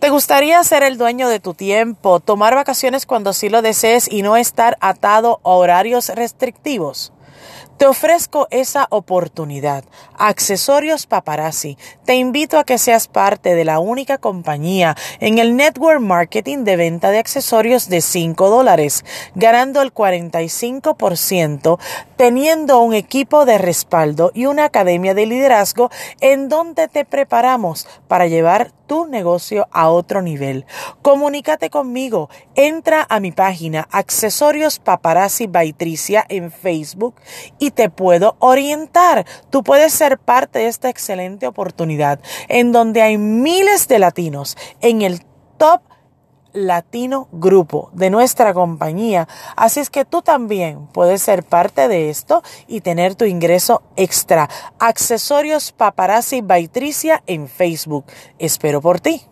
¿Te gustaría ser el dueño de tu tiempo, tomar vacaciones cuando sí lo desees y no estar atado a horarios restrictivos? Te ofrezco esa oportunidad. Accesorios Paparazzi. Te invito a que seas parte de la única compañía en el network marketing de venta de accesorios de 5 dólares, ganando el 45%, teniendo un equipo de respaldo y una academia de liderazgo en donde te preparamos para llevar tu negocio a otro nivel. Comunícate conmigo. Entra a mi página Accesorios Paparazzi Baitricia en Facebook y te puedo orientar. Tú puedes ser parte de esta excelente oportunidad en donde hay miles de latinos en el top latino grupo de nuestra compañía. Así es que tú también puedes ser parte de esto y tener tu ingreso extra. Accesorios Paparazzi Baitricia en Facebook. Espero por ti.